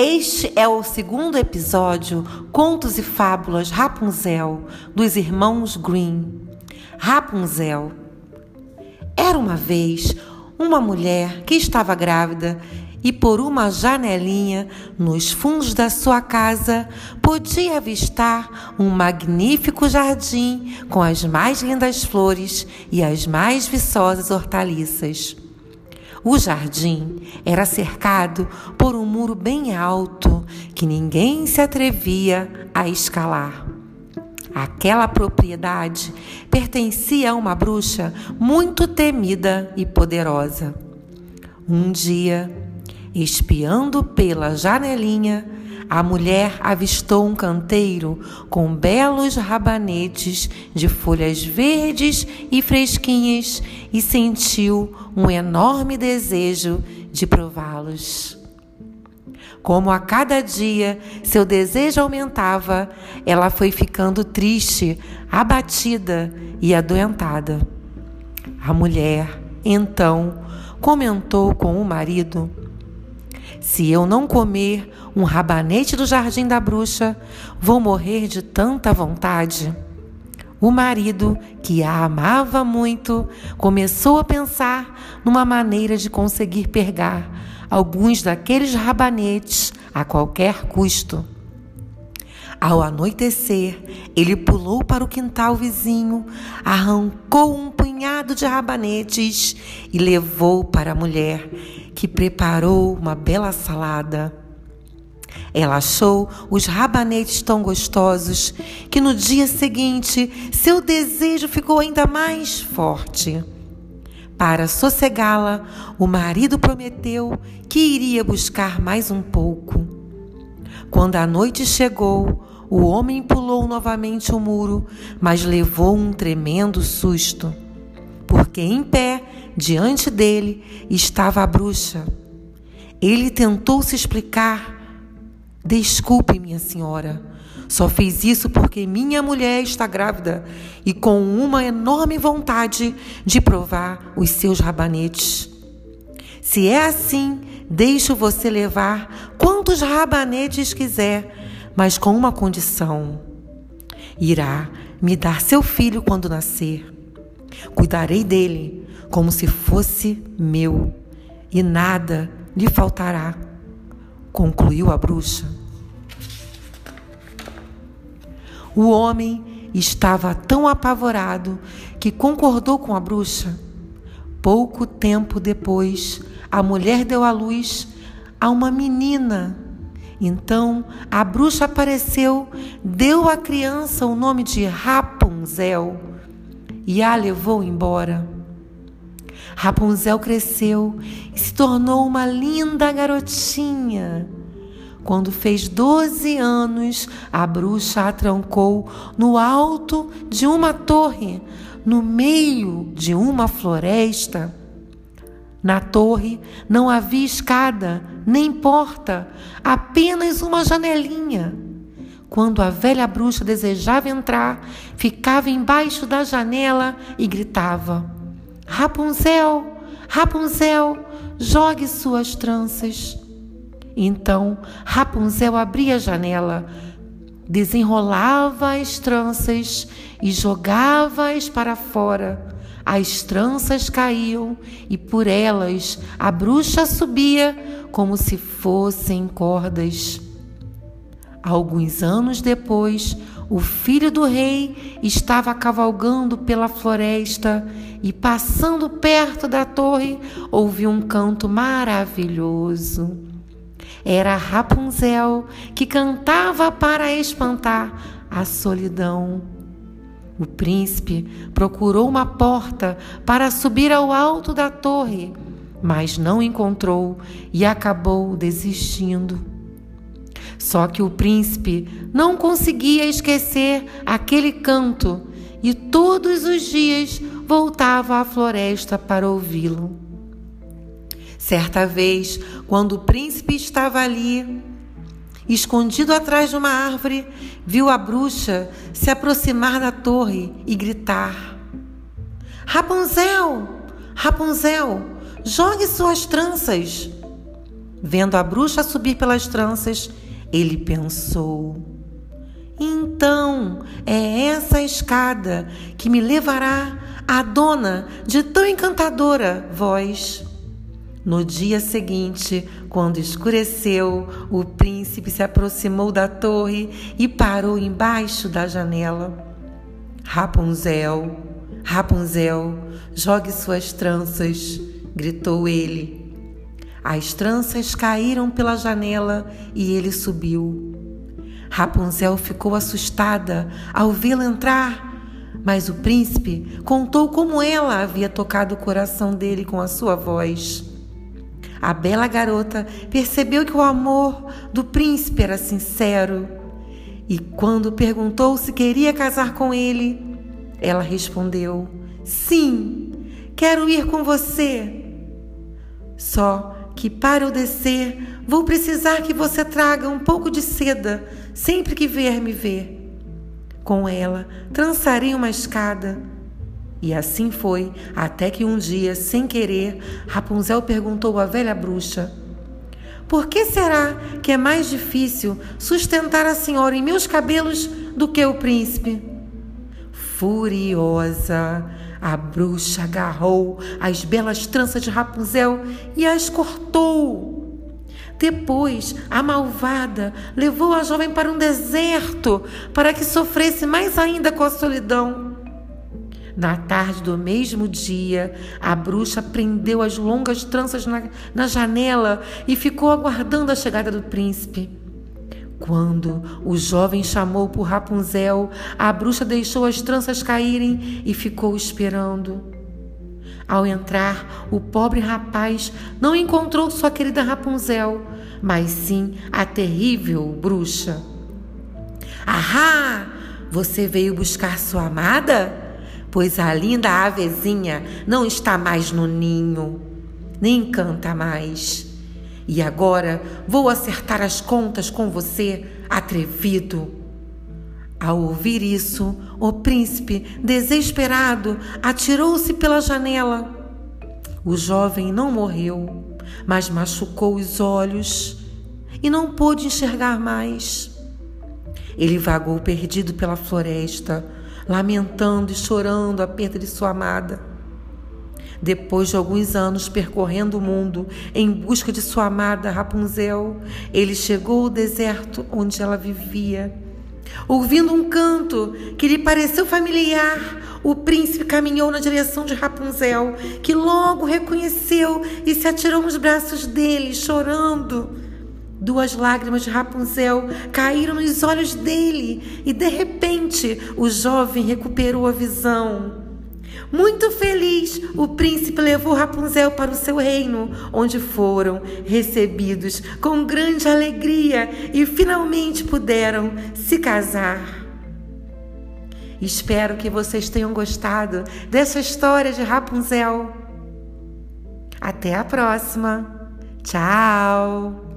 Este é o segundo episódio Contos e Fábulas Rapunzel dos irmãos Green. Rapunzel. Era uma vez uma mulher que estava grávida e por uma janelinha nos fundos da sua casa podia avistar um magnífico jardim com as mais lindas flores e as mais viçosas hortaliças. O jardim era cercado por um muro bem alto que ninguém se atrevia a escalar. Aquela propriedade pertencia a uma bruxa muito temida e poderosa. Um dia, espiando pela janelinha, a mulher avistou um canteiro com belos rabanetes de folhas verdes e fresquinhas e sentiu um enorme desejo de prová-los. Como a cada dia seu desejo aumentava, ela foi ficando triste, abatida e adoentada. A mulher, então, comentou com o marido se eu não comer um rabanete do jardim da bruxa, vou morrer de tanta vontade. O marido, que a amava muito, começou a pensar numa maneira de conseguir pegar alguns daqueles rabanetes a qualquer custo. Ao anoitecer, ele pulou para o quintal vizinho, arrancou um punhado de rabanetes e levou para a mulher, que preparou uma bela salada. Ela achou os rabanetes tão gostosos que no dia seguinte seu desejo ficou ainda mais forte. Para sossegá-la, o marido prometeu que iria buscar mais um pouco. Quando a noite chegou, o homem pulou novamente o muro, mas levou um tremendo susto, porque em pé, diante dele, estava a bruxa. Ele tentou se explicar. Desculpe, minha senhora. Só fiz isso porque minha mulher está grávida e com uma enorme vontade de provar os seus rabanetes. Se é assim, deixo você levar quantos rabanetes quiser mas com uma condição: irá me dar seu filho quando nascer. Cuidarei dele como se fosse meu, e nada lhe faltará, concluiu a bruxa. O homem estava tão apavorado que concordou com a bruxa. Pouco tempo depois, a mulher deu à luz a uma menina então a bruxa apareceu, deu à criança o nome de Rapunzel e a levou embora. Rapunzel cresceu e se tornou uma linda garotinha. Quando fez 12 anos, a bruxa a trancou no alto de uma torre, no meio de uma floresta. Na torre não havia escada, nem porta, apenas uma janelinha. Quando a velha bruxa desejava entrar, ficava embaixo da janela e gritava: Rapunzel, Rapunzel, jogue suas tranças. Então Rapunzel abria a janela, desenrolava as tranças e jogava-as para fora as tranças caíam e por elas a bruxa subia como se fossem cordas. Alguns anos depois, o filho do rei estava cavalgando pela floresta e, passando perto da torre, ouviu um canto maravilhoso. Era Rapunzel que cantava para espantar a solidão. O príncipe procurou uma porta para subir ao alto da torre, mas não encontrou e acabou desistindo. Só que o príncipe não conseguia esquecer aquele canto e todos os dias voltava à floresta para ouvi-lo. Certa vez, quando o príncipe estava ali, escondido atrás de uma árvore, viu a bruxa se aproximar da torre e gritar: Rapunzel, Rapunzel, jogue suas tranças. Vendo a bruxa subir pelas tranças, ele pensou: Então é essa escada que me levará à dona de tão encantadora voz. No dia seguinte, quando escureceu, o príncipe se aproximou da torre e parou embaixo da janela. Rapunzel, Rapunzel, jogue suas tranças, gritou ele. As tranças caíram pela janela e ele subiu. Rapunzel ficou assustada ao vê-lo entrar, mas o príncipe contou como ela havia tocado o coração dele com a sua voz. A bela garota percebeu que o amor do príncipe era sincero e, quando perguntou se queria casar com ele, ela respondeu: Sim, quero ir com você. Só que para eu descer, vou precisar que você traga um pouco de seda sempre que vier me ver. Com ela, trançarei uma escada e assim foi, até que um dia, sem querer, Rapunzel perguntou à velha bruxa: Por que será que é mais difícil sustentar a senhora em meus cabelos do que o príncipe? Furiosa, a bruxa agarrou as belas tranças de Rapunzel e as cortou. Depois, a malvada levou a jovem para um deserto para que sofresse mais ainda com a solidão. Na tarde do mesmo dia, a bruxa prendeu as longas tranças na, na janela e ficou aguardando a chegada do príncipe. Quando o jovem chamou por Rapunzel, a bruxa deixou as tranças caírem e ficou esperando. Ao entrar, o pobre rapaz não encontrou sua querida Rapunzel, mas sim a terrível bruxa. Ahá! Você veio buscar sua amada? pois a linda avezinha não está mais no ninho, nem canta mais. E agora vou acertar as contas com você, atrevido. Ao ouvir isso, o príncipe, desesperado, atirou-se pela janela. O jovem não morreu, mas machucou os olhos e não pôde enxergar mais. Ele vagou perdido pela floresta, lamentando e chorando a perda de sua amada. Depois de alguns anos percorrendo o mundo em busca de sua amada Rapunzel, ele chegou ao deserto onde ela vivia. Ouvindo um canto que lhe pareceu familiar, o príncipe caminhou na direção de Rapunzel, que logo reconheceu e se atirou nos braços dele, chorando. Duas lágrimas de Rapunzel caíram nos olhos dele e, de repente, o jovem recuperou a visão. Muito feliz, o príncipe levou Rapunzel para o seu reino, onde foram recebidos com grande alegria e finalmente puderam se casar. Espero que vocês tenham gostado dessa história de Rapunzel. Até a próxima. Tchau!